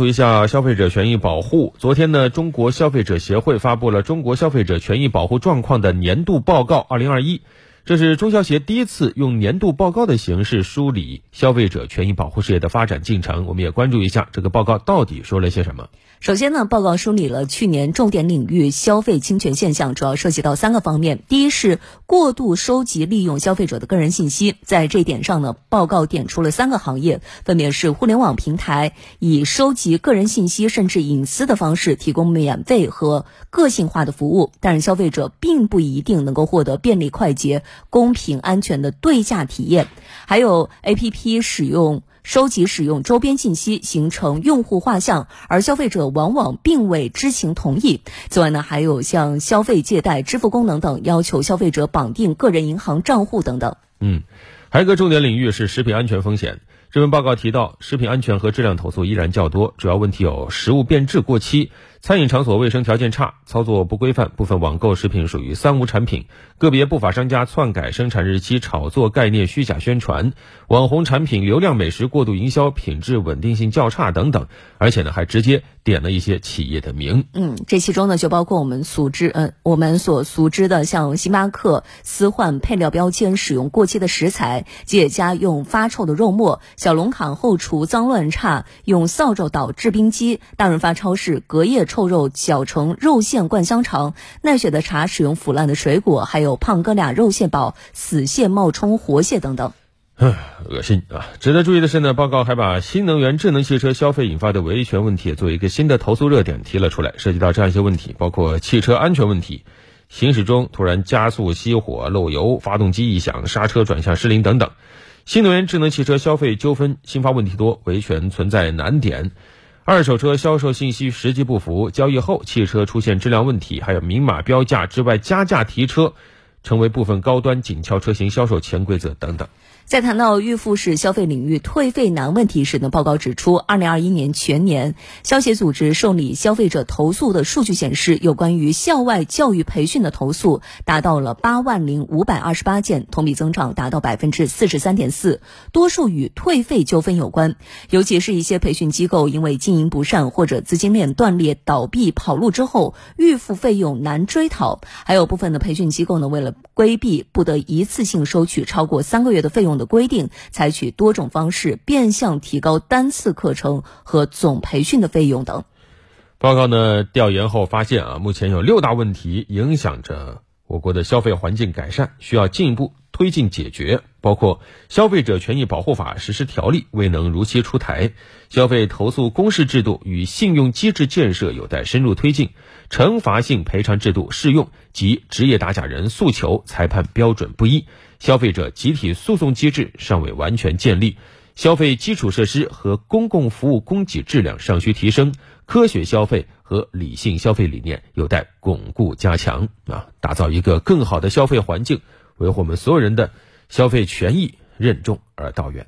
说一下消费者权益保护。昨天呢，中国消费者协会发布了《中国消费者权益保护状况的年度报告（二零二一）》，这是中消协第一次用年度报告的形式梳理消费者权益保护事业的发展进程。我们也关注一下这个报告到底说了些什么。首先呢，报告梳理了去年重点领域消费侵权现象，主要涉及到三个方面。第一是过度收集利用消费者的个人信息，在这一点上呢，报告点出了三个行业，分别是互联网平台以收集个人信息甚至隐私的方式提供免费和个性化的服务，但是消费者并不一定能够获得便利、快捷、公平、安全的对价体验。还有 A P P 使用。收集使用周边信息，形成用户画像，而消费者往往并未知情同意。此外呢，还有像消费借贷、支付功能等，要求消费者绑定个人银行账户等等。嗯，还有一个重点领域是食品安全风险。这份报告提到，食品安全和质量投诉依然较多，主要问题有食物变质过期。餐饮场所卫生条件差，操作不规范，部分网购食品属于三无产品，个别不法商家篡改生产日期，炒作概念，虚假宣传，网红产品流量美食过度营销，品质稳定性较差等等，而且呢还直接点了一些企业的名。嗯，这其中呢就包括我们熟知，嗯，我们所熟知的像星巴克私换配料标签，使用过期的食材，吉野家用发臭的肉末，小龙坎后厨脏乱差，用扫帚捣制冰机，大润发超市隔夜。臭肉搅成肉馅灌香肠，奈雪的茶使用腐烂的水果，还有胖哥俩肉馅堡死蟹冒充活蟹等等。唉，恶心啊！值得注意的是呢，报告还把新能源智能汽车消费引发的维权问题作为一个新的投诉热点提了出来，涉及到这样一些问题，包括汽车安全问题，行驶中突然加速熄火、漏油、发动机异响、刹车转向失灵等等。新能源智能汽车消费纠纷新发问题多，维权存在难点。二手车销售信息实际不符，交易后汽车出现质量问题，还有明码标价之外加价提车，成为部分高端紧俏车型销售潜规则等等。在谈到预付式消费领域退费难问题时呢，报告指出，二零二一年全年消协组织受理消费者投诉的数据显示，有关于校外教育培训的投诉达到了八万零五百二十八件，同比增长达到百分之四十三点四，多数与退费纠纷有关。尤其是一些培训机构因为经营不善或者资金链断裂倒闭跑路之后，预付费用难追讨；还有部分的培训机构呢，为了规避不得一次性收取超过三个月的费用。的规定，采取多种方式变相提高单次课程和总培训的费用等。报告呢调研后发现啊，目前有六大问题影响着我国的消费环境改善，需要进一步推进解决。包括《消费者权益保护法》实施条例未能如期出台，消费投诉公示制度与信用机制建设有待深入推进，惩罚性赔偿制度适用及职业打假人诉求裁判标准不一。消费者集体诉讼机制尚未完全建立，消费基础设施和公共服务供给质量尚需提升，科学消费和理性消费理念有待巩固加强啊！打造一个更好的消费环境，维护我们所有人的消费权益，任重而道远。